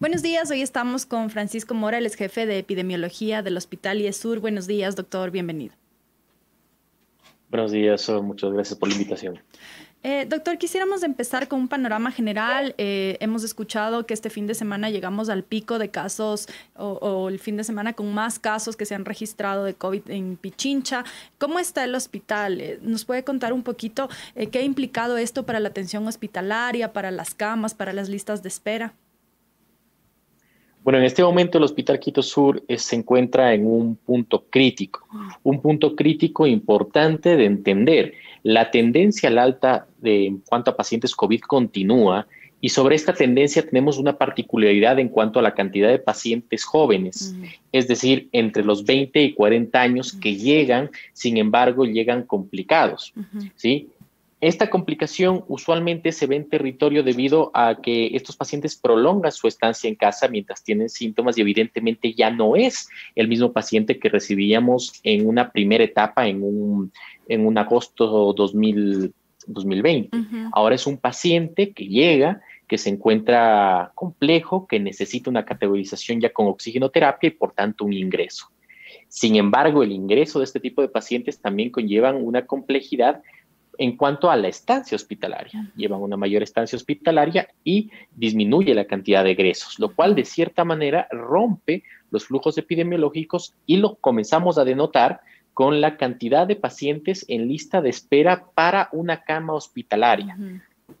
Buenos días, hoy estamos con Francisco Morales, jefe de epidemiología del Hospital IESUR. Buenos días, doctor, bienvenido. Buenos días, muchas gracias por la invitación. Eh, doctor, quisiéramos empezar con un panorama general. Eh, hemos escuchado que este fin de semana llegamos al pico de casos o, el fin de semana con más casos que se han registrado de COVID en Pichincha. ¿Cómo está el hospital? Eh, ¿Nos puede contar un poquito qué ha implicado esto para la atención hospitalaria, para las camas, para las listas de espera? Bueno, en este momento el Hospital Quito Sur se encuentra en un punto crítico, un punto crítico importante de entender. La tendencia al alta de, en cuanto a pacientes COVID continúa y sobre esta tendencia tenemos una particularidad en cuanto a la cantidad de pacientes jóvenes, es decir, entre los 20 y 40 años que llegan, sin embargo, llegan complicados, ¿sí? Esta complicación usualmente se ve en territorio debido a que estos pacientes prolongan su estancia en casa mientras tienen síntomas y evidentemente ya no es el mismo paciente que recibíamos en una primera etapa en un, en un agosto 2000, 2020. Ahora es un paciente que llega, que se encuentra complejo, que necesita una categorización ya con oxigenoterapia y por tanto un ingreso. Sin embargo, el ingreso de este tipo de pacientes también conllevan una complejidad en cuanto a la estancia hospitalaria. Llevan una mayor estancia hospitalaria y disminuye la cantidad de egresos, lo cual de cierta manera rompe los flujos epidemiológicos y lo comenzamos a denotar con la cantidad de pacientes en lista de espera para una cama hospitalaria.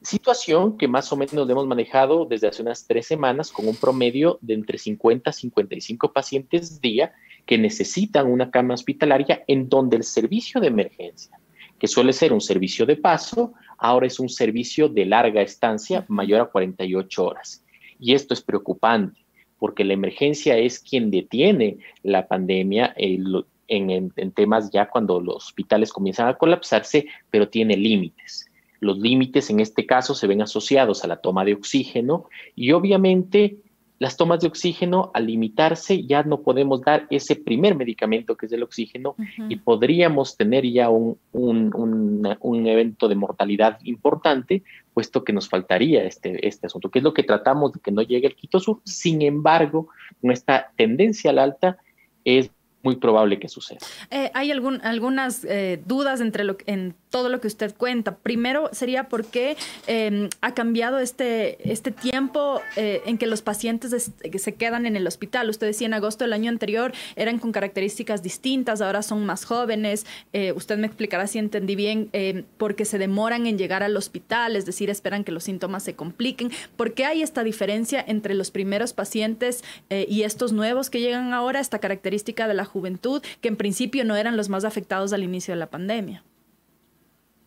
Situación que más o menos hemos manejado desde hace unas tres semanas con un promedio de entre 50 a 55 pacientes día que necesitan una cama hospitalaria en donde el servicio de emergencia que suele ser un servicio de paso, ahora es un servicio de larga estancia mayor a 48 horas. Y esto es preocupante porque la emergencia es quien detiene la pandemia en, temas ya cuando los hospitales comienzan a colapsarse, pero tiene límites. Los límites en este caso se ven asociados a la toma de oxígeno y obviamente las tomas de oxígeno, al limitarse, ya no podemos dar ese primer medicamento que es el oxígeno y podríamos tener ya un, un, evento de mortalidad importante, puesto que nos faltaría este, este asunto, que es lo que tratamos de que no llegue el Quito Sur. Sin embargo, nuestra tendencia al alta es muy probable que suceda. Eh, hay algún, algunas eh, dudas entre lo, en todo lo que usted cuenta. Primero sería por qué em, ha cambiado este, este tiempo eh, en que los pacientes se quedan en el hospital. Usted decía en agosto del año anterior eran con características distintas, ahora son más jóvenes. usted me explicará si entendí bien, em, porque se demoran en llegar al hospital, es decir, esperan que los síntomas se compliquen. ¿Por qué hay esta diferencia entre los primeros pacientes y estos nuevos que llegan ahora, esta característica de la juventud, que en principio no eran los más afectados al inicio de la pandemia?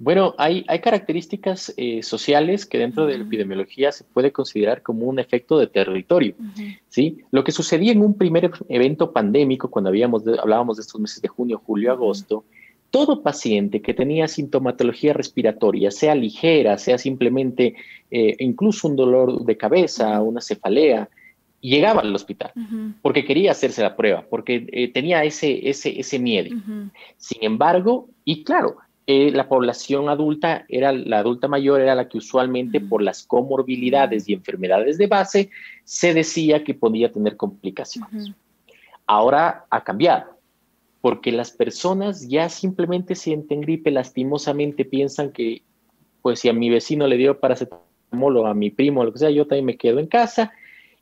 Bueno, hay, hay características eh, sociales que dentro de la epidemiología se puede considerar como un efecto de territorio. ¿sí? Lo que sucedía en un primer evento pandémico, cuando habíamos hablábamos de estos meses de junio, julio, agosto, todo paciente que tenía sintomatología respiratoria, sea ligera, sea simplemente eh, incluso un dolor de cabeza, una cefalea, llegaba al hospital porque quería hacerse la prueba, porque eh, tenía ese, ese, ese miedo. Sin embargo, y claro, eh, la población adulta era la adulta mayor era la que usualmente por las comorbilidades y enfermedades de base se decía que podía tener complicaciones. Ahora ha cambiado, porque las personas ya simplemente sienten gripe, lastimosamente piensan que pues si a mi vecino le dio paracetamol o a mi primo o lo que sea, yo también me quedo en casa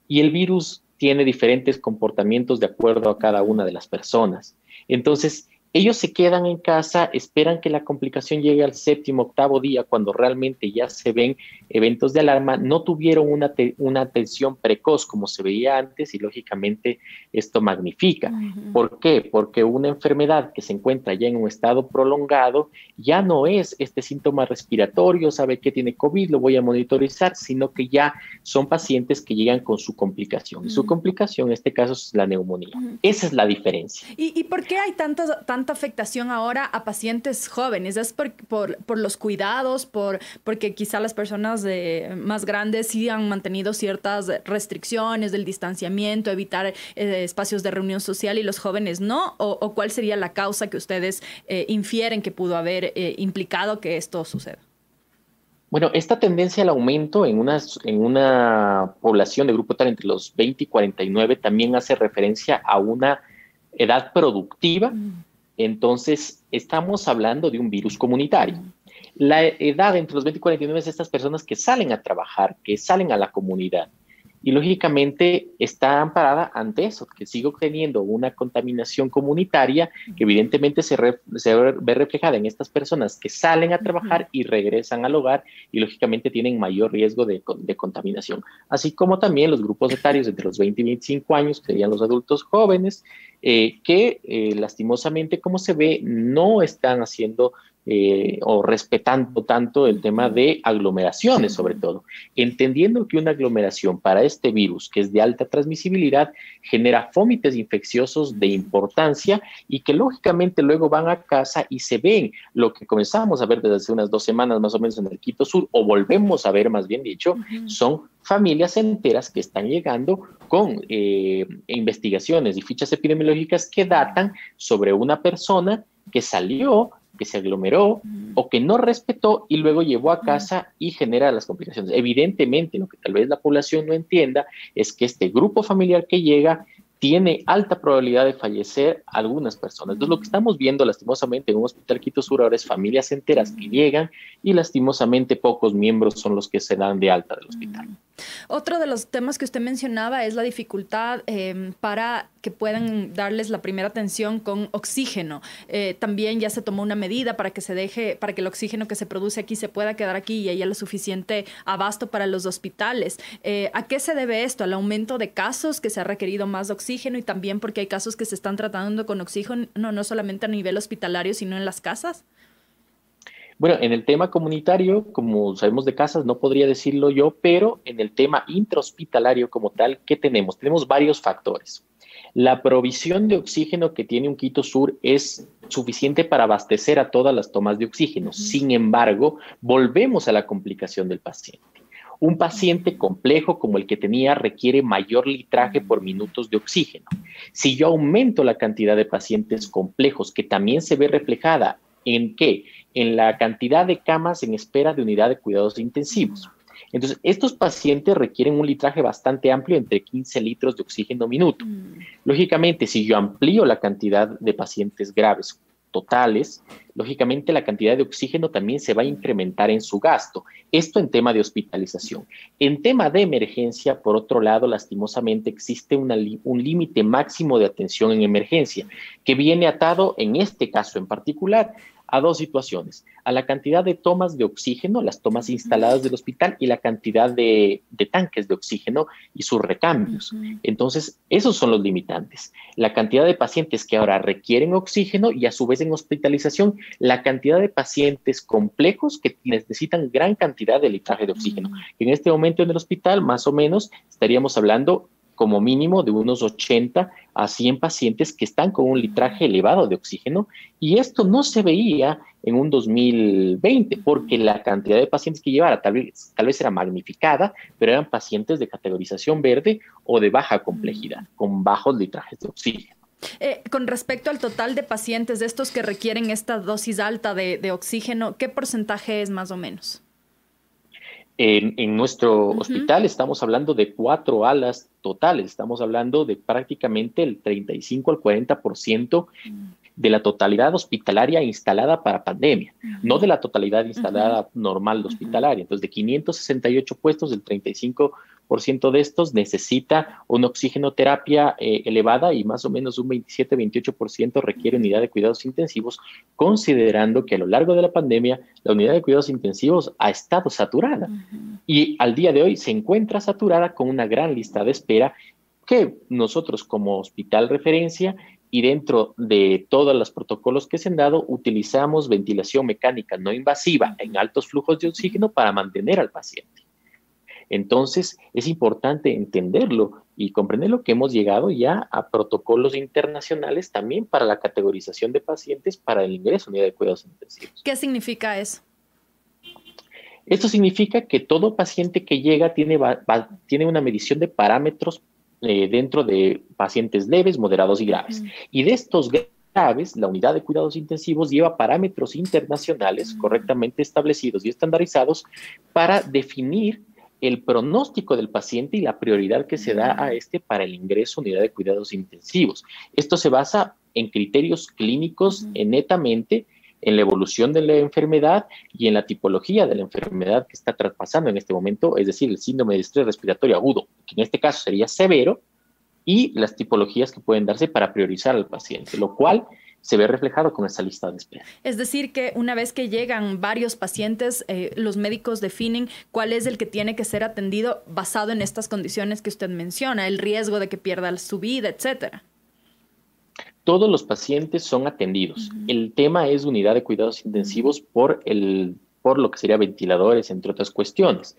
y el virus tiene diferentes comportamientos de acuerdo a cada una de las personas. Entonces, ellos se quedan en casa, esperan que la complicación llegue al séptimo, octavo día, cuando realmente ya se ven eventos de alarma, no tuvieron una, una atención precoz como se veía antes y lógicamente esto magnifica. ¿Por qué? Porque una enfermedad que se encuentra ya en un estado prolongado ya no es este síntoma respiratorio, sabe que tiene COVID, lo voy a monitorizar, sino que ya son pacientes que llegan con su complicación. Y su complicación en este caso es la neumonía. Esa es la diferencia. ¿Y, y por qué hay tantas tanta afectación ahora a pacientes jóvenes? ¿Es por, por, los cuidados, por, porque quizá las personas de, más grandes sí han mantenido ciertas restricciones del distanciamiento, evitar eh, espacios de reunión social y los jóvenes no? ¿O, cuál sería la causa que ustedes eh, infieren que pudo haber eh, implicado que esto suceda? Bueno, esta tendencia al aumento en una, en una población de grupo tal entre los 20 y 49 también hace referencia a una edad productiva. Mm. Entonces, estamos hablando de un virus comunitario. La edad entre los 20 y 49 es estas personas que salen a trabajar, que salen a la comunidad. Y lógicamente está amparada ante eso, que sigo teniendo una contaminación comunitaria que evidentemente se, ve reflejada en estas personas que salen a trabajar y regresan al hogar y lógicamente tienen mayor riesgo de, contaminación, así como también los grupos etarios entre los 20 y 25 años, que serían los adultos jóvenes, eh, que eh, lastimosamente, como se ve, no están haciendo eh, o respetando tanto el tema de aglomeraciones, sobre todo, entendiendo que una aglomeración para este virus, que es de alta transmisibilidad, genera fómites infecciosos de importancia y que lógicamente luego van a casa y se ven. Lo que comenzamos a ver desde hace unas dos semanas más o menos en el Quito Sur, o volvemos a ver más bien dicho, son familias enteras que están llegando con eh, investigaciones y fichas epidemiológicas que datan sobre una persona que salió que se aglomeró o que no respetó y luego llevó a casa y genera las complicaciones. Evidentemente, lo que tal vez la población no entienda es que este grupo familiar que llega tiene alta probabilidad de fallecer algunas personas. Entonces, lo que estamos viendo lastimosamente en un hospital Quito Sur ahora es familias enteras que llegan y lastimosamente pocos miembros son los que se dan de alta del hospital. Otro de los temas que usted mencionaba es la dificultad em, para que puedan darles la primera atención con oxígeno. Eh, también ya se tomó una medida para que se deje, para que el oxígeno que se produce aquí se pueda quedar aquí y haya lo suficiente abasto para los hospitales. Eh, ¿A qué se debe esto? ¿Al aumento de casos que se ha requerido más oxígeno y también porque hay casos que se están tratando con oxígeno no, no solamente a nivel hospitalario, sino en las casas? Bueno, en el tema comunitario, como sabemos de casas, no podría decirlo yo, pero en el tema intrahospitalario como tal, ¿qué tenemos? Tenemos varios factores. La provisión de oxígeno que tiene un Quito Sur es suficiente para abastecer a todas las tomas de oxígeno. Sin embargo, volvemos a la complicación del paciente. Un paciente complejo como el que tenía requiere mayor litraje por minutos de oxígeno. Si yo aumento la cantidad de pacientes complejos, que también se ve reflejada en qué? En la cantidad de camas en espera de unidad de cuidados intensivos. Entonces, estos pacientes requieren un litraje bastante amplio, entre 15 litros de oxígeno minuto. Mm. Lógicamente, si yo amplío la cantidad de pacientes graves totales, lógicamente la cantidad de oxígeno también se va a incrementar en su gasto. Esto en tema de hospitalización. En tema de emergencia, por otro lado, lastimosamente existe un límite máximo de atención en emergencia que viene atado en este caso en particular a dos situaciones, a la cantidad de tomas de oxígeno, las tomas instaladas del hospital y la cantidad de, tanques de oxígeno y sus recambios. Entonces, esos son los limitantes. La cantidad de pacientes que ahora requieren oxígeno y a su vez en hospitalización, la cantidad de pacientes complejos que necesitan gran cantidad de litraje de oxígeno. En este momento en el hospital, más o menos, estaríamos hablando como mínimo de unos 80 a 100 pacientes que están con un litraje elevado de oxígeno y esto no se veía en un 2020 porque la cantidad de pacientes que llevara tal vez, tal vez era magnificada, pero eran pacientes de categorización verde o de baja complejidad, con bajos litrajes de oxígeno. Eh, con respecto al total de pacientes de estos que requieren esta dosis alta de oxígeno, ¿qué porcentaje es más o menos? En, nuestro hospital estamos hablando de cuatro alas totales, estamos hablando de prácticamente el 35 al 40% de la totalidad hospitalaria instalada para pandemia, no de la totalidad instalada normal hospitalaria. Entonces, de 568 puestos, el 35 de estos necesita una oxigenoterapia eh, elevada y más o menos un 27-28% requiere unidad de cuidados intensivos, considerando que a lo largo de la pandemia la unidad de cuidados intensivos ha estado saturada. Y al día de hoy se encuentra saturada con una gran lista de espera que nosotros como hospital referencia y dentro de todos los protocolos que se han dado, utilizamos ventilación mecánica no invasiva en altos flujos de oxígeno para mantener al paciente. Entonces, es importante entenderlo y comprender que hemos llegado ya a protocolos internacionales también para la categorización de pacientes para el ingreso a unidad de cuidados intensivos. ¿Qué significa eso? Esto significa que todo paciente que llega tiene, tiene una medición de parámetros eh, dentro de pacientes leves, moderados y graves. Y de estos graves, la unidad de cuidados intensivos lleva parámetros internacionales correctamente establecidos y estandarizados para definir el pronóstico del paciente y la prioridad que se da a este para el ingreso a unidad de cuidados intensivos. Esto se basa en criterios clínicos netamente en la evolución de la enfermedad y en la tipología de la enfermedad que está traspasando en este momento, es decir, el síndrome de estrés respiratorio agudo, que en este caso sería severo, y las tipologías que pueden darse para priorizar al paciente, lo cual se ve reflejado con esa lista de espera. Es decir, que una vez que llegan varios pacientes, eh, los médicos definen cuál es el que tiene que ser atendido basado en estas condiciones que usted menciona, el riesgo de que pierda su vida, etcétera. Todos los pacientes son atendidos. El tema es unidad de cuidados intensivos por, el, por lo que sería ventiladores, entre otras cuestiones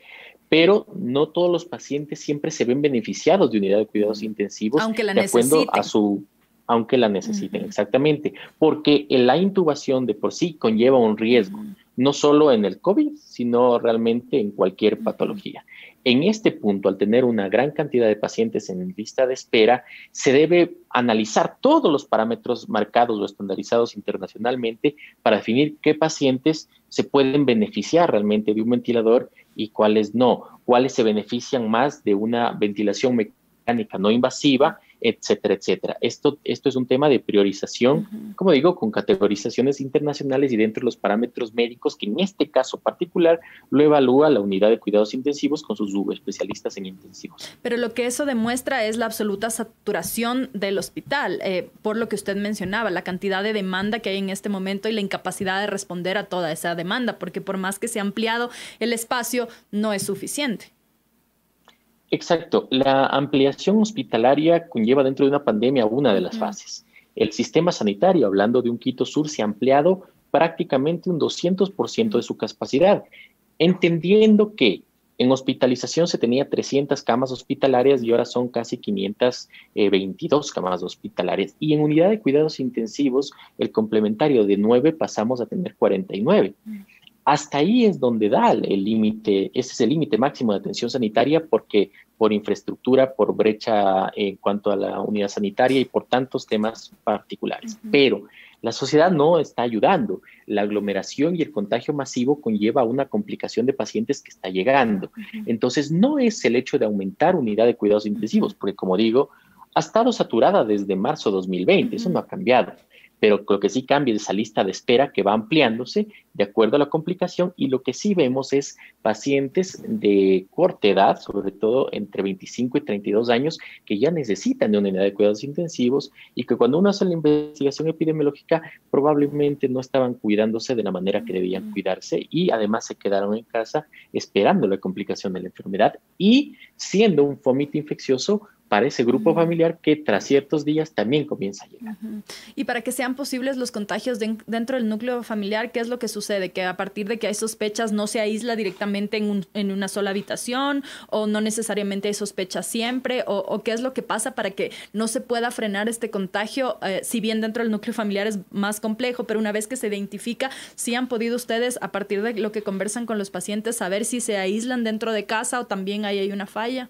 pero no todos los pacientes siempre se ven beneficiados de unidad de cuidados intensivos aunque la de acuerdo a su aunque la necesiten, exactamente, porque la intubación de por sí conlleva un riesgo, no solo en el COVID, sino realmente en cualquier patología. En este punto, al tener una gran cantidad de pacientes en lista de espera, se debe analizar todos los parámetros marcados o estandarizados internacionalmente para definir qué pacientes se pueden beneficiar realmente de un ventilador y cuáles no, cuáles se benefician más de una ventilación mecánica no invasiva etcétera, etcétera. Esto, esto es un tema de priorización, como digo, con categorizaciones internacionales y dentro de los parámetros médicos, que en este caso particular lo evalúa la unidad de cuidados intensivos con sus especialistas en intensivos. Pero lo que eso demuestra es la absoluta saturación del hospital, eh, por lo que usted mencionaba, la cantidad de demanda que hay en este momento y la incapacidad de responder a toda esa demanda, porque por más que se ha ampliado el espacio, no es suficiente. Exacto. La ampliación hospitalaria conlleva dentro de una pandemia una de las fases. El sistema sanitario, hablando de un Quito Sur, se ha ampliado prácticamente un 200% de su capacidad, entendiendo que en hospitalización se tenía 300 camas hospitalarias y ahora son casi 522 camas hospitalarias. Y en unidad de cuidados intensivos, el complementario de 9 pasamos a tener 49. Hasta ahí es donde da el límite, ese es el límite máximo de atención sanitaria porque por infraestructura, por brecha en cuanto a la unidad sanitaria y por tantos temas particulares. Pero la sociedad no está ayudando. La aglomeración y el contagio masivo conlleva una complicación de pacientes que está llegando. Entonces, no es el hecho de aumentar unidad de cuidados intensivos, porque como digo, ha estado saturada desde marzo de 2020, eso no ha cambiado pero lo que sí cambia es esa lista de espera que va ampliándose de acuerdo a la complicación y lo que sí vemos es pacientes de corta edad, sobre todo entre 25 y 32 años, que ya necesitan de una unidad de cuidados intensivos y que cuando uno hace la investigación epidemiológica probablemente no estaban cuidándose de la manera que debían cuidarse y además se quedaron en casa esperando la complicación de la enfermedad y siendo un fomito infeccioso para ese grupo familiar que tras ciertos días también comienza a llegar. Y para que sean posibles los contagios dentro del núcleo familiar, ¿qué es lo que sucede? Que a partir de que hay sospechas no se aísla directamente en, una sola habitación o no necesariamente hay sospechas siempre o, qué es lo que pasa para que no se pueda frenar este contagio, eh, si bien dentro del núcleo familiar es más complejo, pero una vez que se identifica, si han podido ustedes a partir de lo que conversan con los pacientes saber si se aíslan dentro de casa o también ahí hay una falla.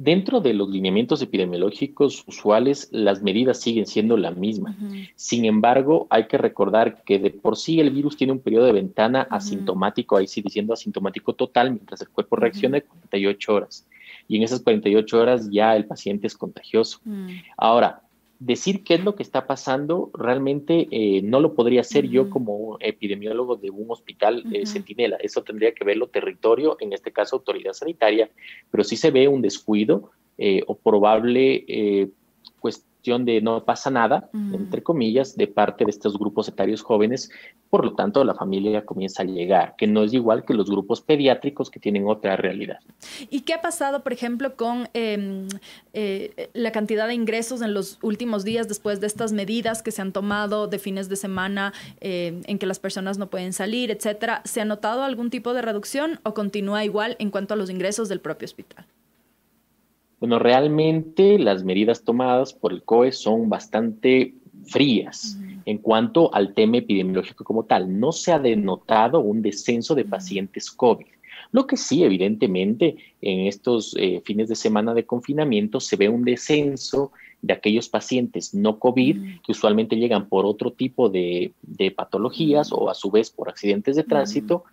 Dentro de los lineamientos epidemiológicos usuales, las medidas siguen siendo la misma. Sin embargo, hay que recordar que de por sí el virus tiene un periodo de ventana asintomático, ahí sí diciendo asintomático total, mientras el cuerpo reacciona de 48 horas. Y en esas 48 horas ya el paciente es contagioso. Mm. Ahora, decir qué es lo que está pasando realmente eh, no lo podría hacer yo como epidemiólogo de un hospital eh, centinela. Eso tendría que verlo territorio, en este caso autoridad sanitaria, pero sí se ve un descuido eh, o probable pues de no pasa nada, mm. entre comillas, de parte de estos grupos etarios jóvenes, por lo tanto la familia comienza a llegar, que no es igual que los grupos pediátricos que tienen otra realidad. ¿Y qué ha pasado, por ejemplo, con em, eh, la cantidad de ingresos en los últimos días después de estas medidas que se han tomado de fines de semana em, en que las personas no pueden salir, etcétera? ¿Se ha notado algún tipo de reducción o continúa igual en cuanto a los ingresos del propio hospital? Bueno, realmente las medidas tomadas por el COE son bastante frías en cuanto al tema epidemiológico como tal. No se ha denotado un descenso de pacientes COVID. Lo que sí, evidentemente, en estos eh, fines de semana de confinamiento se ve un descenso de aquellos pacientes no COVID que usualmente llegan por otro tipo de, patologías o a su vez por accidentes de tránsito.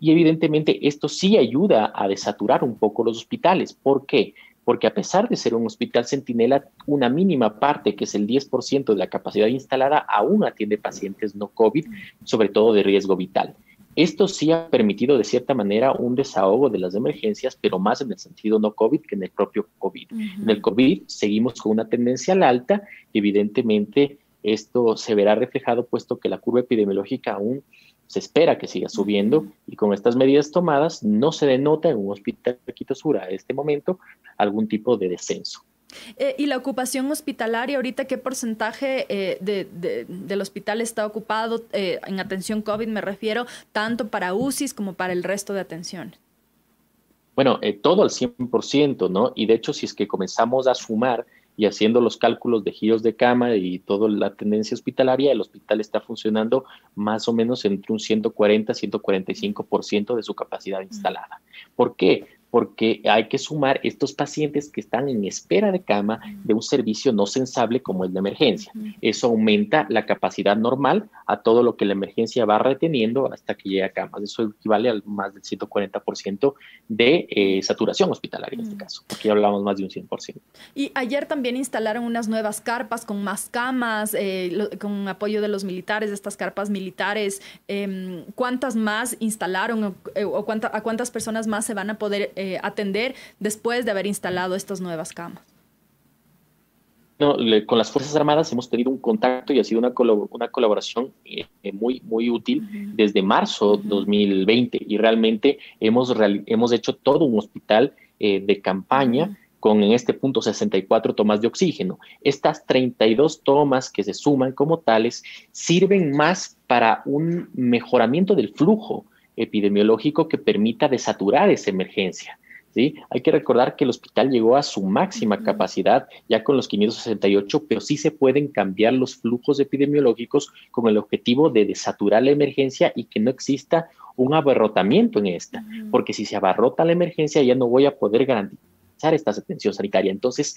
Y evidentemente esto sí ayuda a desaturar un poco los hospitales. ¿Por qué? Porque a pesar de ser un hospital centinela, una mínima parte, que es el 10% de la capacidad instalada, aún atiende pacientes no COVID, sobre todo de riesgo vital. Esto sí ha permitido de cierta manera un desahogo de las emergencias, pero más en el sentido no COVID que en el propio COVID. En el COVID seguimos con una tendencia al alta y evidentemente esto se verá reflejado puesto que la curva epidemiológica aún se espera que siga subiendo y con estas medidas tomadas no se denota en un hospital de Quito Sur a este momento algún tipo de descenso. Eh, ¿Y la ocupación hospitalaria ahorita qué porcentaje eh, del hospital está ocupado eh, en atención COVID? Me refiero tanto para UCIs como para el resto de atención. Bueno, todo al 100%, ¿no? Y de hecho, si es que comenzamos a sumar y haciendo los cálculos de giros de cama y toda la tendencia hospitalaria, el hospital está funcionando más o menos entre un 140 145% de su capacidad instalada. ¿Por qué? Porque hay que sumar estos pacientes que están en espera de cama de un servicio no sensable como el de emergencia. Eso aumenta la capacidad normal a todo lo que la emergencia va reteniendo hasta que llega a cama. Eso equivale al más del 140% de eh, saturación hospitalaria en este caso. Aquí hablamos más de un 100%. Y ayer también instalaron unas nuevas carpas con más camas, eh, con apoyo de los militares, de estas carpas militares. Em, ¿Cuántas más instalaron o, eh, a cuántas personas más se van a poder eh, atender después de haber instalado estas nuevas camas? No, con las Fuerzas Armadas hemos tenido un contacto y ha sido una, una colaboración eh, muy, muy útil desde marzo 2020 y realmente hemos, hemos hecho todo un hospital eh, de campaña con en este punto 64 tomas de oxígeno. Estas 32 tomas que se suman como tales sirven más para un mejoramiento del flujo epidemiológico que permita desaturar esa emergencia. ¿sí? Hay que recordar que el hospital llegó a su máxima capacidad ya con los 568, pero sí se pueden cambiar los flujos epidemiológicos con el objetivo de desaturar la emergencia y que no exista un abarrotamiento en esta, porque si se abarrota la emergencia ya no voy a poder garantizar esta atención sanitaria. Entonces,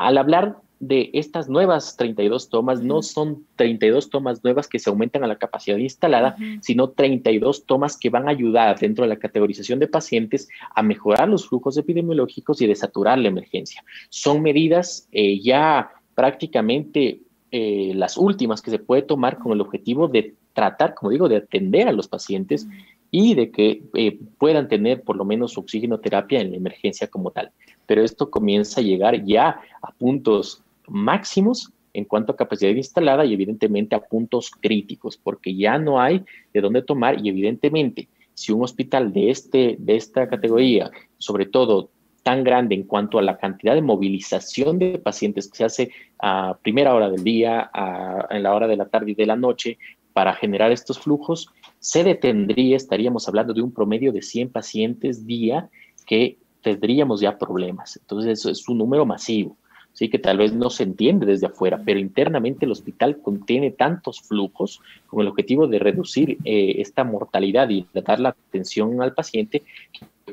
al hablar de estas nuevas 32 tomas no son 32 tomas nuevas que se aumentan a la capacidad instalada, sino 32 tomas que van a ayudar dentro de la categorización de pacientes a mejorar los flujos epidemiológicos y desaturar la emergencia. Son medidas eh, ya prácticamente eh, las últimas que se puede tomar con el objetivo de tratar, como digo, de atender a los pacientes y de que eh, puedan tener por lo menos oxigenoterapia en la emergencia como tal. Pero esto comienza a llegar ya a puntos máximos en cuanto a capacidad instalada y evidentemente a puntos críticos, porque ya no hay de dónde tomar y evidentemente si un hospital de, este, de esta categoría, sobre todo tan grande en cuanto a la cantidad de movilización de pacientes que se hace a primera hora del día, a, en la hora de la tarde y de la noche, para generar estos flujos, se detendría, estaríamos hablando de un promedio de 100 pacientes día que tendríamos ya problemas. Entonces, eso es un número masivo sí que tal vez no se entiende desde afuera, pero internamente el hospital contiene tantos flujos con el objetivo de reducir eh, esta mortalidad y dar la atención al paciente,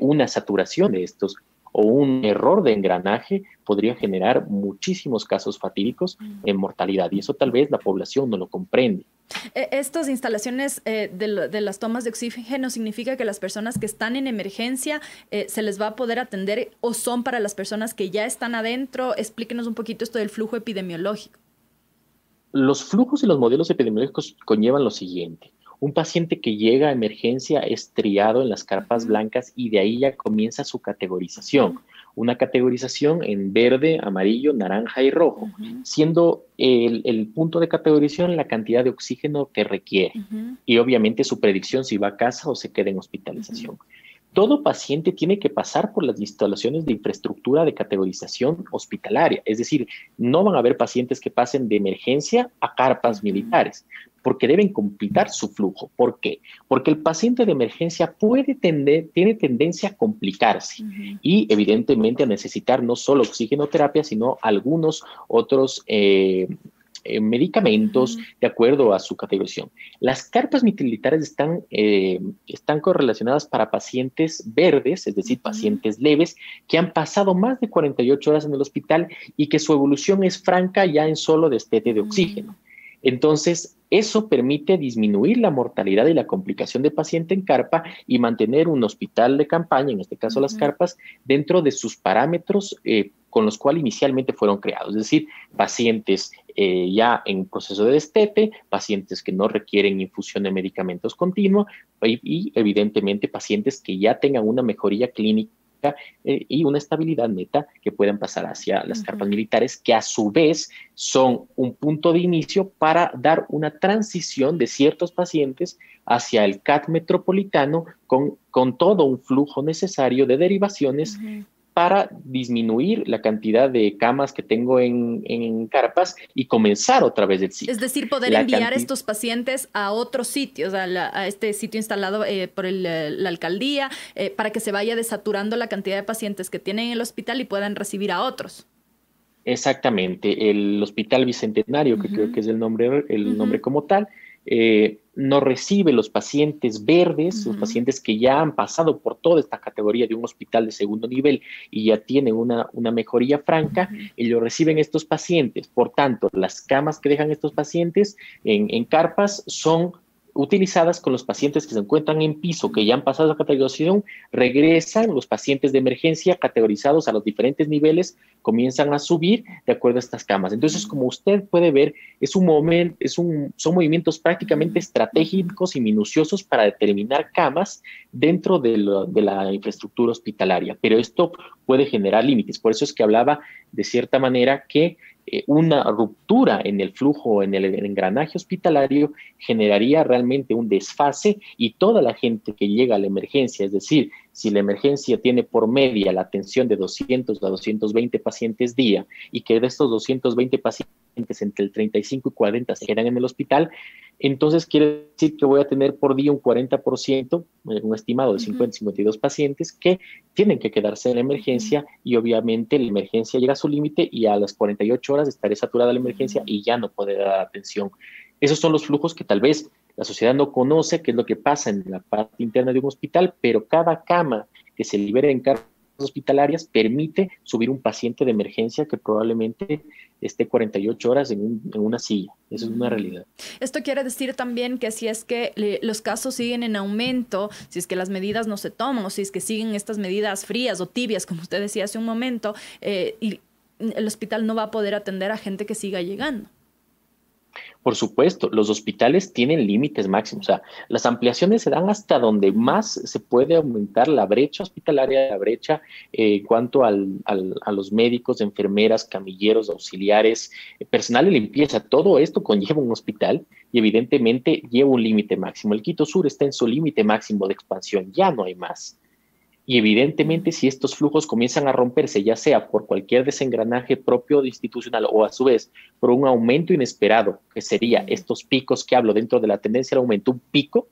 una saturación de estos o un error de engranaje podría generar muchísimos casos fatídicos en mortalidad y eso tal vez la población no lo comprende. E, estas instalaciones eh, de, las tomas de oxígeno significa que las personas que están en emergencia eh, se les va a poder atender o son para las personas que ya están adentro. Explíquenos un poquito esto del flujo epidemiológico. Los flujos y los modelos epidemiológicos conllevan lo siguiente. Un paciente que llega a emergencia es triado en las carpas blancas y de ahí ya comienza su categorización. Una categorización en verde, amarillo, naranja y rojo, siendo el, punto de categorización la cantidad de oxígeno que requiere. Y obviamente su predicción si va a casa o se queda en hospitalización. Todo paciente tiene que pasar por las instalaciones de infraestructura de categorización hospitalaria, es decir, no van a haber pacientes que pasen de emergencia a carpas militares porque deben completar su flujo. ¿Por qué? Porque el paciente de emergencia puede tender, tiene tendencia a complicarse y evidentemente a necesitar no solo oxigenoterapia, sino algunos otros eh, eh, medicamentos de acuerdo a su categorización. Las carpas militares están, eh, están correlacionadas para pacientes verdes, es decir, pacientes leves, que han pasado más de 48 horas en el hospital y que su evolución es franca ya en solo destete de oxígeno. Entonces, eso permite disminuir la mortalidad y la complicación de paciente en carpa y mantener un hospital de campaña, en este caso las carpas, dentro de sus parámetros eh, con los cuales inicialmente fueron creados, es decir, pacientes eh, ya en proceso de destete, pacientes que no requieren infusión de medicamentos continuos y evidentemente pacientes que ya tengan una mejoría clínica eh, y una estabilidad neta que puedan pasar hacia las carpas militares, que a su vez son un punto de inicio para dar una transición de ciertos pacientes hacia el CAT metropolitano con, con todo un flujo necesario de derivaciones para disminuir la cantidad de camas que tengo en, carpas y comenzar otra vez el ciclo. Es decir, poder enviar estos pacientes a otros sitios, a, este sitio instalado eh, por eh, la alcaldía, eh, para que se vaya desaturando la cantidad de pacientes que tienen en el hospital y puedan recibir a otros. Exactamente, el Hospital Bicentenario, que creo que es el nombre, el nombre como tal, eh, no recibe los pacientes verdes, los pacientes que ya han pasado por toda esta categoría de un hospital de segundo nivel y ya tienen una, mejoría franca, y lo reciben estos pacientes. Por tanto, las camas que dejan estos pacientes en, en carpas son utilizadas con los pacientes que se encuentran en piso, que ya han pasado la categorización, regresan los pacientes de emergencia categorizados a los diferentes niveles, comienzan a subir de acuerdo a estas camas. Entonces, como usted puede ver, es un momento, es un, son movimientos prácticamente estratégicos y minuciosos para determinar camas dentro de, de la infraestructura hospitalaria, pero esto puede generar límites. Por eso es que hablaba de cierta manera que eh, una ruptura en el flujo, en el engranaje hospitalario, generaría realmente un desfase y toda la gente que llega a la emergencia, es decir, si la emergencia tiene por media la atención de 200 a 220 pacientes día y que de estos 220 pacientes entre el 35 y 40 se quedan en el hospital, entonces quiere decir que voy a tener por día un 40%, eh, un estimado de 50, 52 pacientes que tienen que quedarse en la emergencia y obviamente la emergencia llega a su límite y a las 48 horas estaré saturada la emergencia y ya no podré dar atención. Esos son los flujos que tal vez la sociedad no conoce qué es lo que pasa en la parte interna de un hospital, pero cada cama que se libere en cargas hospitalarias permite subir un paciente de emergencia que probablemente esté 48 horas en, una silla. Eso es una realidad. Esto quiere decir también que si es que los casos siguen en aumento, si es que las medidas no se toman o si es que siguen estas medidas frías o tibias, como usted decía hace un momento, eh, y el hospital no va a poder atender a gente que siga llegando. Por supuesto, los hospitales tienen límites máximos. O sea, las ampliaciones se dan hasta donde más se puede aumentar la brecha hospitalaria, la brecha eh, en cuanto a los médicos, enfermeras, camilleros, auxiliares, eh, personal de limpieza. Todo esto conlleva un hospital y evidentemente lleva un límite máximo. El Quito Sur está en su límite máximo de expansión, ya no hay más. Y evidentemente, si estos flujos comienzan a romperse, ya sea por cualquier desengranaje propio institucional o a su vez por un aumento inesperado, que sería estos picos que hablo dentro de la tendencia al aumento, un pico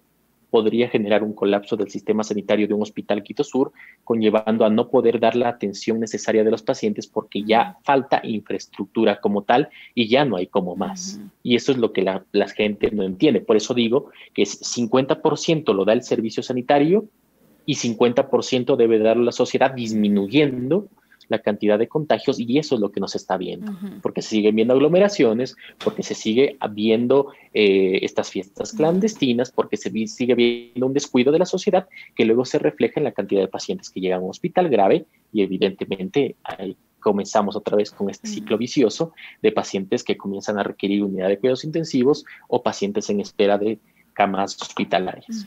podría generar un colapso del sistema sanitario de un hospital Quito Sur, conllevando a no poder dar la atención necesaria de los pacientes porque ya falta infraestructura como tal y ya no hay como más. Y eso es lo que la, la gente no entiende. Por eso digo que es 50% lo da el servicio sanitario y 50% debe dar la sociedad disminuyendo la cantidad de contagios y eso es lo que nos está viendo, porque se siguen viendo aglomeraciones, porque se sigue viendo eh, estas fiestas clandestinas, porque se sigue viendo un descuido de la sociedad que luego se refleja en la cantidad de pacientes que llegan a un hospital grave y evidentemente comenzamos otra vez con este ciclo vicioso de pacientes que comienzan a requerir unidad de cuidados intensivos o pacientes en espera de camas hospitalarias.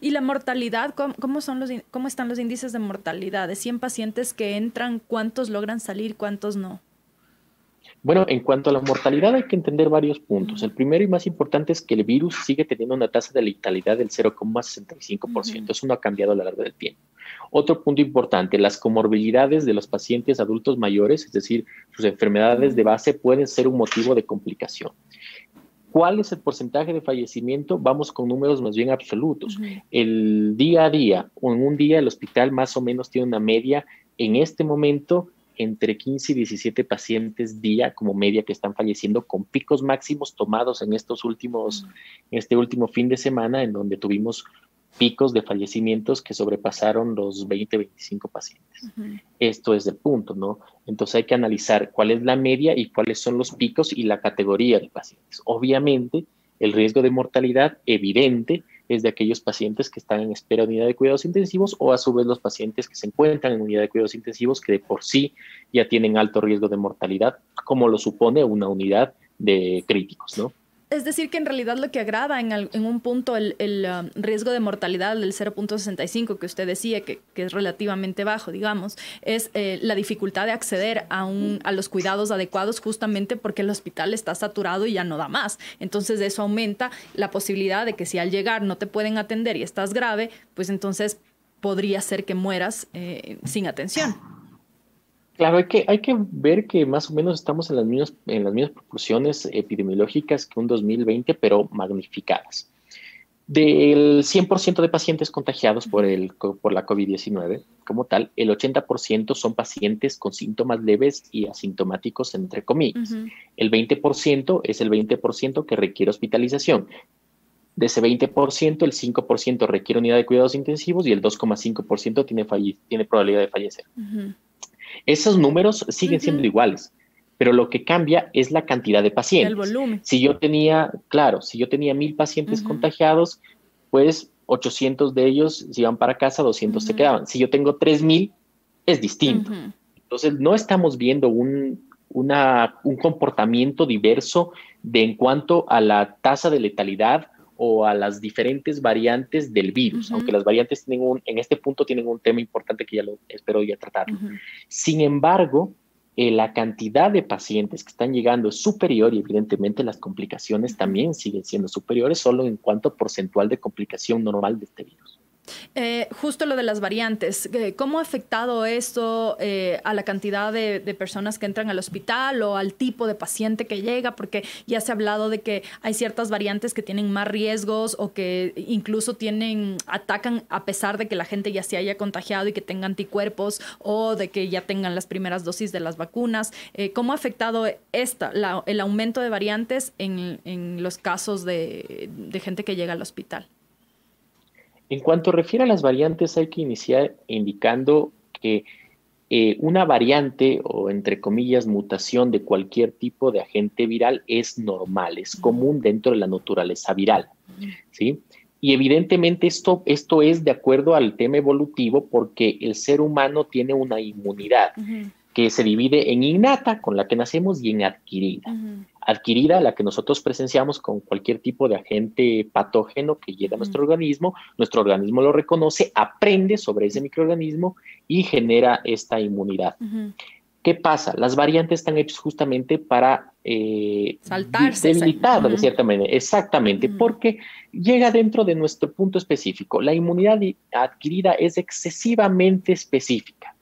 ¿Y la mortalidad? ¿Cómo, son los, ¿Cómo están los índices de mortalidad? De 100 pacientes que entran, ¿cuántos logran salir, cuántos no? Bueno, en cuanto a la mortalidad hay que entender varios puntos. El primero y más importante es que el virus sigue teniendo una tasa de letalidad del 0,65%. Eso no ha cambiado a lo largo del tiempo. Otro punto importante, las comorbilidades de los pacientes adultos mayores, es decir, sus enfermedades de base pueden ser un motivo de complicación. ¿Cuál es el porcentaje de fallecimiento? Vamos con números más bien absolutos. El día a día, o en un día el hospital más o menos tiene una media en este momento entre 15 y 17 pacientes día como media que están falleciendo con picos máximos tomados en estos últimos, este último fin de semana en donde tuvimos picos de fallecimientos que sobrepasaron los 20, 25 pacientes. Esto es el punto, ¿no? Entonces hay que analizar cuál es la media y cuáles son los picos y la categoría de pacientes. Obviamente, el riesgo de mortalidad evidente es de aquellos pacientes que están en espera de unidad de cuidados intensivos o a su vez los pacientes que se encuentran en unidad de cuidados intensivos que de por sí ya tienen alto riesgo de mortalidad, como lo supone una unidad de críticos, ¿no? Es decir, que en realidad lo que agrada en, un punto el, um, riesgo de mortalidad del 0.65 que usted decía, que, es relativamente bajo, digamos, es eh, la dificultad de acceder a, un, a los cuidados adecuados justamente porque el hospital está saturado y ya no da más. Entonces eso aumenta la posibilidad de que si al llegar no te pueden atender y estás grave, pues entonces podría ser que mueras eh, sin atención. Claro, hay que, hay que ver que más o menos estamos en las, mismas, en las mismas proporciones epidemiológicas que un 2020, pero magnificadas. Del 100% de pacientes contagiados por, el, por la COVID-19 como tal, el 80% son pacientes con síntomas leves y asintomáticos, entre comillas. El 20% es el 20% que requiere hospitalización. De ese 20%, el 5% requiere unidad de cuidados intensivos y el 2,5% tiene, tiene probabilidad de fallecer. Esos números siguen siendo iguales, pero lo que cambia es la cantidad de pacientes. El volumen. Si yo tenía, claro, si yo tenía mil pacientes contagiados, pues 800 de ellos se iban para casa, 200 se quedaban. Si yo tengo 3000, es distinto. Entonces, no estamos viendo un, un comportamiento diverso de en cuanto a la tasa de letalidad o a las diferentes variantes del virus, aunque las variantes tienen un, en este punto tienen un tema importante que ya lo espero ya tratarlo. Sin embargo, eh, la cantidad de pacientes que están llegando es superior y evidentemente las complicaciones también siguen siendo superiores solo en cuanto porcentual de complicación normal de este virus. Eh, justo lo de las variantes, eh, ¿cómo ha afectado esto eh, a la cantidad de, personas que entran al hospital o al tipo de paciente que llega? Porque ya se ha hablado de que hay ciertas variantes que tienen más riesgos o que incluso tienen, atacan a pesar de que la gente ya se haya contagiado y que tenga anticuerpos o de que ya tengan las primeras dosis de las vacunas. ¿Cómo ha afectado esta, el aumento de variantes en, los casos de gente que llega al hospital? En cuanto refiere a las variantes, hay que iniciar indicando que eh, una variante o, entre comillas, mutación de cualquier tipo de agente viral es normal, es común dentro de la naturaleza viral. ¿sí? Y evidentemente esto, esto es de acuerdo al tema evolutivo porque el ser humano tiene una inmunidad que se divide en innata, con la que nacemos, y en adquirida. Adquirida, la que nosotros presenciamos con cualquier tipo de agente patógeno que llega a nuestro organismo, nuestro organismo lo reconoce, aprende sobre ese microorganismo y genera esta inmunidad. ¿Qué pasa? Las variantes están hechas justamente para eh, saltarse, debilitar de cierta manera. Exactamente, porque llega dentro de nuestro punto específico. La inmunidad adquirida es excesivamente específica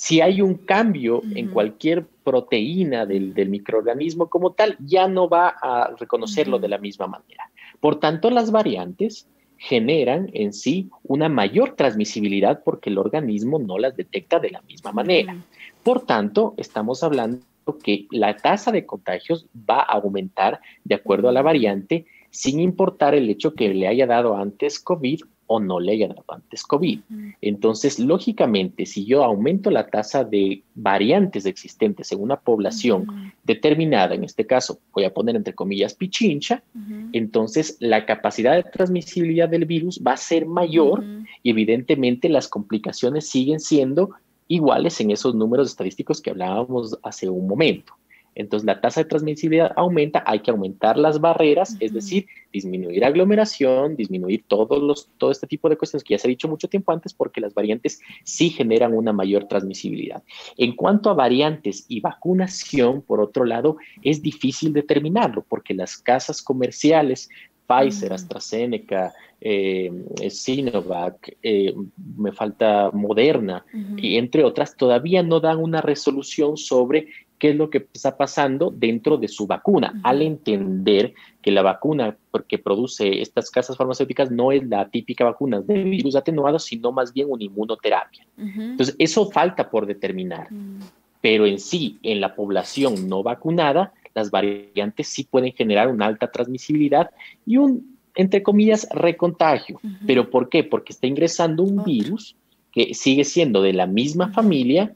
si hay un cambio en cualquier proteína del, microorganismo como tal, ya no va a reconocerlo de la misma manera. Por tanto, las variantes generan en sí una mayor transmisibilidad porque el organismo no las detecta de la misma manera. Por tanto, estamos hablando que la tasa de contagios va a aumentar de acuerdo a la variante, sin importar el hecho que le haya dado antes COVID o no le haya dado antes COVID. Entonces, lógicamente, si yo aumento la tasa de variantes existentes en una población determinada, en este caso voy a poner entre comillas pichincha, entonces la capacidad de transmisibilidad del virus va a ser mayor y evidentemente las complicaciones siguen siendo iguales en esos números estadísticos que hablábamos hace un momento. Entonces la tasa de transmisibilidad aumenta, hay que aumentar las barreras, es decir, disminuir aglomeración, disminuir todos los, todo este tipo de cuestiones que ya se ha dicho mucho tiempo antes, porque las variantes sí generan una mayor transmisibilidad. En cuanto a variantes y vacunación, por otro lado, es difícil determinarlo, porque las casas comerciales, Pfizer, AstraZeneca, eh, Sinovac, eh, me falta Moderna, y entre otras, todavía no dan una resolución sobre qué es lo que está pasando dentro de su vacuna, al entender que la vacuna que produce estas casas farmacéuticas no es la típica vacuna de virus atenuado, sino más bien una inmunoterapia. Entonces, eso falta por determinar. pero en sí, en la población no vacunada, las variantes sí pueden generar una alta transmisibilidad y un, entre comillas, recontagio. ¿Pero por qué? Porque está ingresando un virus que sigue siendo de la misma familia,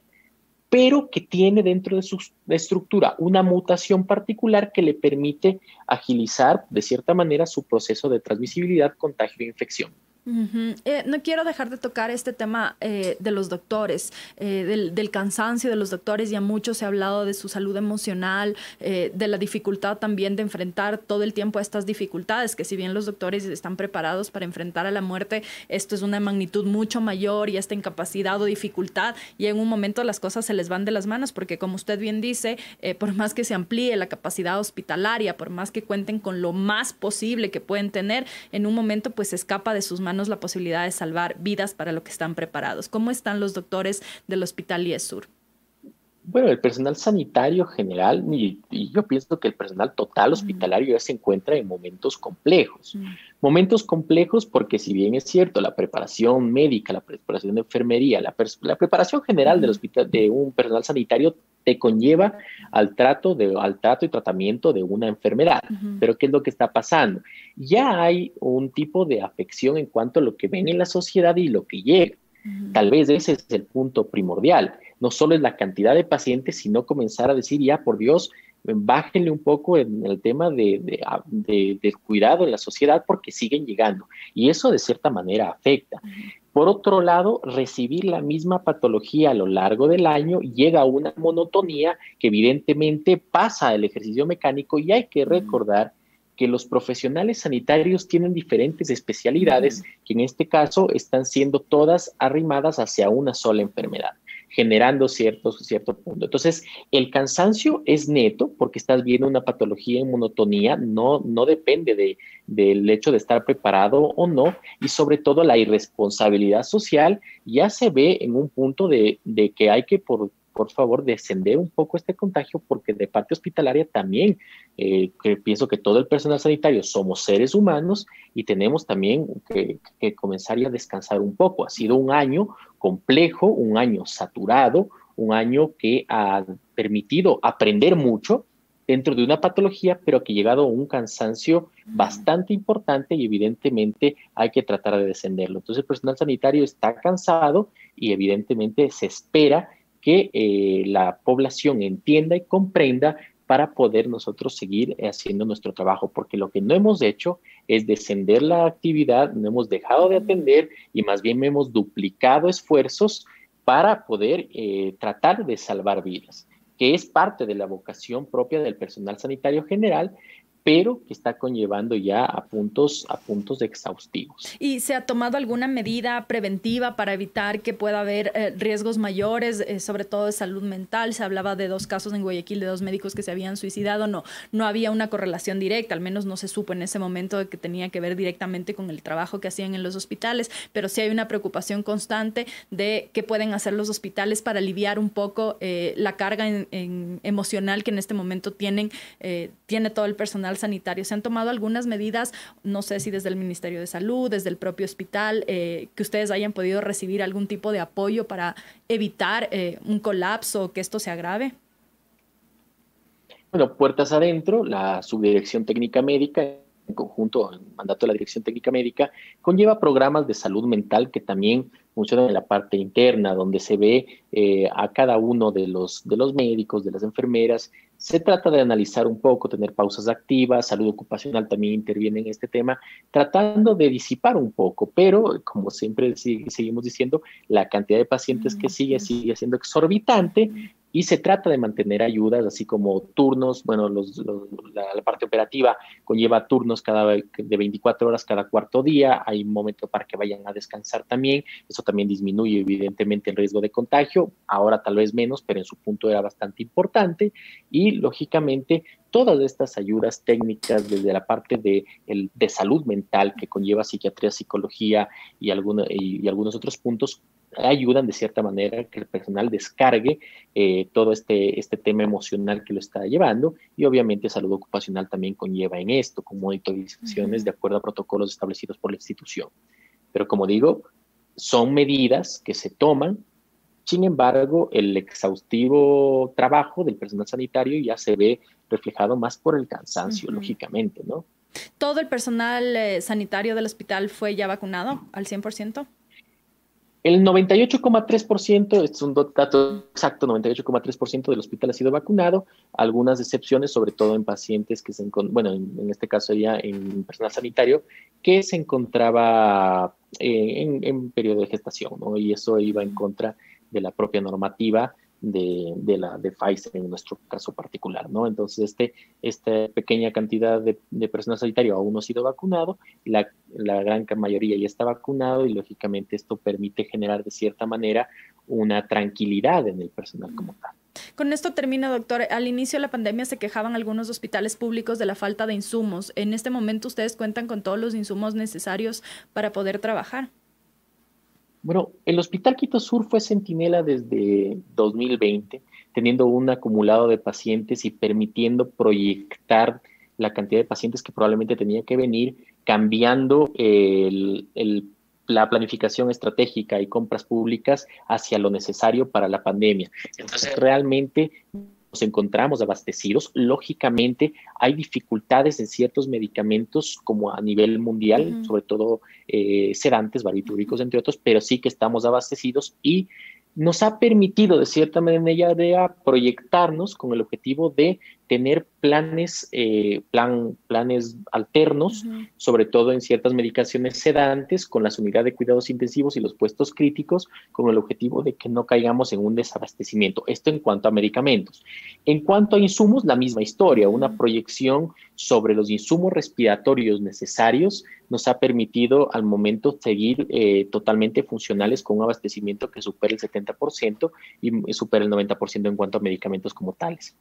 pero que tiene dentro de su estructura una mutación particular que le permite agilizar de cierta manera su proceso de transmisibilidad, contagio e infección. Eh, no quiero dejar de tocar este tema eh, de los doctores, eh, del, cansancio de los doctores. Ya mucho se ha hablado de su salud emocional, de la dificultad también de enfrentar todo el tiempo estas dificultades, que si bien los doctores están preparados para enfrentar a la muerte, esto es una magnitud mucho mayor y esta incapacidad o dificultad, y en un momento las cosas se les van de las manos, porque como usted bien dice, por más que se amplíe la capacidad hospitalaria, por más que cuenten con lo más posible que pueden tener, en un momento pues se escapa de sus manos la posibilidad de salvar vidas para lo que están preparados. ¿Cómo están los doctores del Hospital IESUR? Bueno, el personal sanitario general, y, yo pienso que el personal total hospitalario ya se encuentra en momentos complejos. Momentos complejos porque si bien es cierto, la preparación médica, la preparación de enfermería, la, preparación general del hospital, de un personal sanitario te conlleva al trato, de, al trato y tratamiento de una enfermedad. Pero ¿qué es lo que está pasando? Ya hay un tipo de afección en cuanto a lo que ven en la sociedad y lo que llega. Tal vez ese es el punto primordial. No solo es la cantidad de pacientes, sino comenzar a decir, ya, por Dios, bájenle un poco en el tema de, de, del cuidado en la sociedad porque siguen llegando. Y eso de cierta manera afecta. Por otro lado, recibir la misma patología a lo largo del año llega a una monotonía que evidentemente pasa el ejercicio mecánico y hay que recordar que los profesionales sanitarios tienen diferentes especialidades que en este caso están siendo todas arrimadas hacia una sola enfermedad generando cierto, cierto punto. Entonces, el cansancio es neto porque estás viendo una patología en monotonía, no, no depende de, del hecho de estar preparado o no, y sobre todo la irresponsabilidad social ya se ve en un punto de, de que hay que, por, por favor, descender un poco este contagio, porque de parte hospitalaria también eh, que pienso que todo el personal sanitario somos seres humanos y tenemos también que, comenzar a descansar un poco. Ha sido un año complejo, un año saturado, un año que ha permitido aprender mucho dentro de una patología, pero que ha llegado a un cansancio bastante importante y evidentemente hay que tratar de descenderlo. Entonces el personal sanitario está cansado y evidentemente se espera que eh, la población entienda y comprenda para poder nosotros seguir haciendo nuestro trabajo, porque lo que no hemos hecho es descender la actividad, no hemos dejado de atender y más bien hemos duplicado esfuerzos para poder eh, tratar de salvar vidas, que es parte de la vocación propia del personal sanitario general pero que está conllevando ya a puntos, a puntos exhaustivos. ¿Y se ha tomado alguna medida preventiva para evitar que pueda haber eh, riesgos mayores, eh, sobre todo de salud mental? Se hablaba de dos casos en Guayaquil de dos médicos que se habían suicidado. No, no había una correlación directa, al menos no se supo en ese momento de que tenía que ver directamente con el trabajo que hacían en los hospitales, pero sí hay una preocupación constante de qué pueden hacer los hospitales para aliviar un poco eh, la carga emocional que en este momento tienen, tiene todo el personal sanitario. ¿Se han tomado algunas medidas, no sé si desde el Ministerio de Salud, desde el propio hospital, eh, que ustedes hayan podido recibir algún tipo de apoyo para evitar eh, un colapso o que esto se agrave? Bueno, puertas adentro, la Subdirección Técnica Médica en conjunto, el mandato de la Dirección Técnica Médica, conlleva programas de salud mental que también funcionan en la parte interna, donde se ve eh, a cada uno de los, de los médicos, de las enfermeras. Se trata de analizar un poco, tener pausas activas, salud ocupacional también interviene en este tema, tratando de disipar un poco, pero como siempre seguimos diciendo, la cantidad de pacientes que sigue sigue siendo exorbitante y se trata de mantener ayudas, así como turnos, bueno, la, parte operativa conlleva turnos cada de 24 horas cada cuarto día, hay un momento para que vayan a descansar también, eso también disminuye evidentemente el riesgo de contagio, ahora tal vez menos, pero en su punto era bastante importante y lógicamente todas estas ayudas técnicas desde la parte de, el, de salud mental que conlleva psiquiatría, psicología y, alguna, y algunos otros puntos ayudan de cierta manera que el personal descargue eh, todo este, este tema emocional que lo está llevando y obviamente salud ocupacional también conlleva en esto, con monitorizaciones de acuerdo a protocolos establecidos por la institución. Pero como digo, son medidas que se toman Sin embargo, el exhaustivo trabajo del personal sanitario ya se ve reflejado más por el cansancio, lógicamente, ¿no? ¿Todo el personal eh, sanitario del hospital fue ya vacunado al 100%? El 98,3%, este es un dato exacto, 98,3% del hospital ha sido vacunado, algunas excepciones, sobre todo en pacientes que se encuentran, bueno, en, este caso ya en personal sanitario, que se encontraba eh, en, en, periodo de gestación, ¿no? Y eso iba en contra de la propia normativa de, la, de Pfizer en nuestro caso particular, ¿no? Entonces, este, esta pequeña cantidad de, personal sanitario aún no ha sido vacunado, la, la gran mayoría ya está vacunado y lógicamente esto permite generar de cierta manera una tranquilidad en el personal como tal. Con esto termino, doctor. Al inicio de la pandemia se quejaban algunos hospitales públicos de la falta de insumos. En este momento ustedes cuentan con todos los insumos necesarios para poder trabajar. Bueno, el Hospital Quito Sur fue centinela desde 2020, teniendo un acumulado de pacientes y permitiendo proyectar la cantidad de pacientes que probablemente tenía que venir, cambiando la planificación estratégica y compras públicas hacia lo necesario para la pandemia. Entonces, realmente encontramos abastecidos. Lógicamente, hay dificultades en ciertos medicamentos, como a nivel mundial, sobre todo eh, sedantes, barbitúricos, entre otros, pero sí que estamos abastecidos y nos ha permitido, de cierta manera, proyectarnos con el objetivo de tener planes, eh, plan, planes alternos, sobre todo en ciertas medicaciones sedantes, con las unidades de cuidados intensivos y los puestos críticos, con el objetivo de que no caigamos en un desabastecimiento. Esto en cuanto a medicamentos. En cuanto a insumos, la misma historia, una proyección sobre los insumos respiratorios necesarios nos ha permitido al momento seguir eh, totalmente funcionales con un abastecimiento que supera el 70% y supera el 90% en cuanto a medicamentos como tales.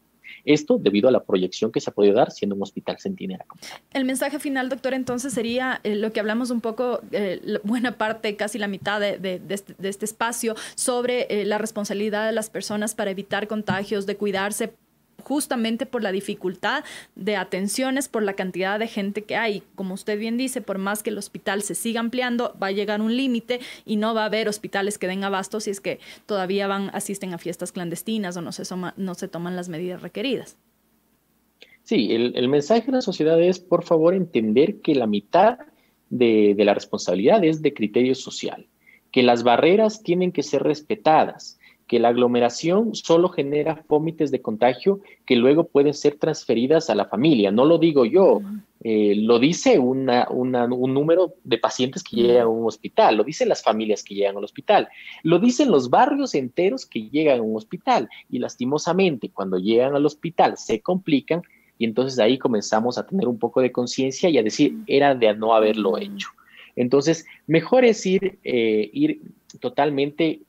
Esto debido a la proyección que se ha podido dar siendo un hospital centinela. El mensaje final, doctor, entonces sería eh, lo que hablamos un poco, eh, buena parte, casi la mitad de, este, este, espacio, sobre eh, la responsabilidad de las personas para evitar contagios, de cuidarse justamente por la dificultad de atenciones, por la cantidad de gente que hay. Como usted bien dice, por más que el hospital se siga ampliando, va a llegar un límite y no va a haber hospitales que den abasto si es que todavía van, asisten a fiestas clandestinas o no se, toman las medidas requeridas. Sí, el, mensaje de la sociedad es, por favor, entender que la mitad de la responsabilidad es de criterio social, que las barreras tienen que ser respetadas, que la aglomeración solo genera fómites de contagio que luego pueden ser transferidas a la familia. No lo digo yo, eh, lo dice un número de pacientes que llegan a un hospital, lo dicen las familias que llegan al hospital, lo dicen los barrios enteros que llegan a un hospital y lastimosamente cuando llegan al hospital se complican y entonces ahí comenzamos a tener un poco de conciencia y a decir, era de no haberlo hecho. Entonces, mejor es ir, eh, ir totalmente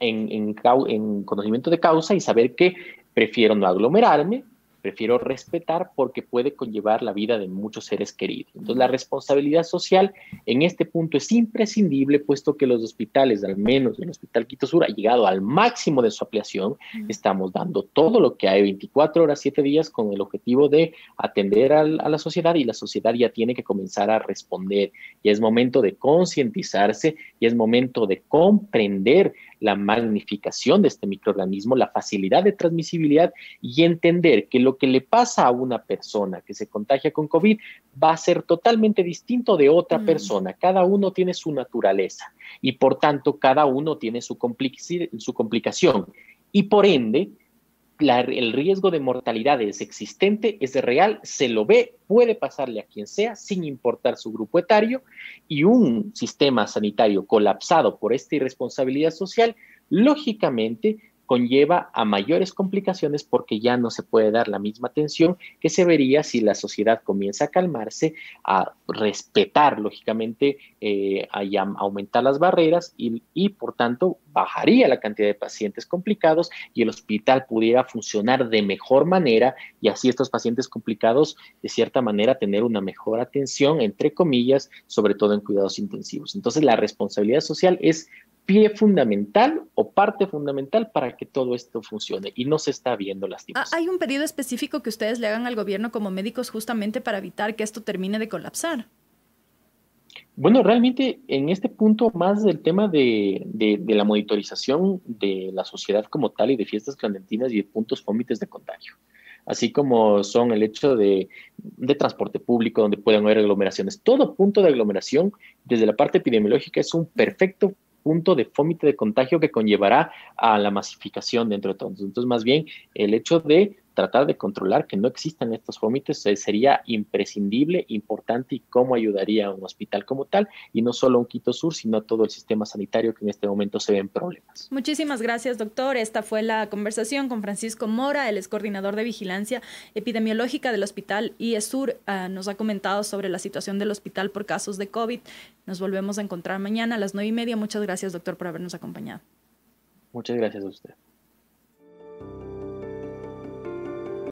en, en, conocimiento de causa y saber que prefiero no aglomerarme, prefiero respetar porque puede conllevar la vida de muchos seres queridos. Entonces, la responsabilidad social en este punto es imprescindible, puesto que los hospitales, al menos el Hospital Quito Sur, ha llegado al máximo de su ampliación. Estamos dando todo lo que hay 24 horas, 7 días, con el objetivo de atender a, a la sociedad y la sociedad ya tiene que comenzar a responder. Y es momento de concientizarse y es momento de comprender la magnificación de este microorganismo, la facilidad de transmisibilidad y entender que lo que le pasa a una persona que se contagia con COVID va a ser totalmente distinto de otra mm. persona. Cada uno tiene su naturaleza y por tanto cada uno tiene su, su complicación y por ende el riesgo de mortalidad es existente, es real, se lo ve, puede pasarle a quien sea sin importar su grupo etario y un sistema sanitario colapsado por esta irresponsabilidad social, lógicamente conlleva a mayores complicaciones porque ya no se puede dar la misma atención que se vería si la sociedad comienza a calmarse, a respetar, lógicamente, eh, a, aumentar las barreras y, y, por tanto, bajaría la cantidad de pacientes complicados y el hospital pudiera funcionar de mejor manera y así estos pacientes complicados, de cierta manera, tener una mejor atención, entre comillas, sobre todo en cuidados intensivos. Entonces, la responsabilidad social es pie fundamental o parte fundamental para que todo esto funcione y no se está viendo lastimosamente. ¿Hay un pedido específico que ustedes le hagan al gobierno como médicos justamente para evitar que esto termine de colapsar? Bueno, realmente en este punto más del tema de, la monitorización de la sociedad como tal y de fiestas clandestinas y de puntos fómites de contagio, así como son el hecho de, de transporte público donde pueden haber aglomeraciones. Todo punto de aglomeración desde la parte epidemiológica es un perfecto punto de fómite de contagio que conllevará a la masificación dentro de todos. Entonces, más bien, el hecho de tratar de controlar que no existan estos vómitos eh, sería imprescindible, importante y cómo ayudaría a un hospital como tal y no solo a un Quito Sur, sino a todo el sistema sanitario que en este momento se ven problemas. Muchísimas gracias, doctor. Esta fue la conversación con Francisco Mora, el ex coordinador de vigilancia epidemiológica del Hospital IESUR. Ah, nos ha comentado sobre la situación del hospital por casos de COVID. Nos volvemos a encontrar mañana a las nueve y media. Muchas gracias, doctor, por habernos acompañado. Muchas gracias a usted.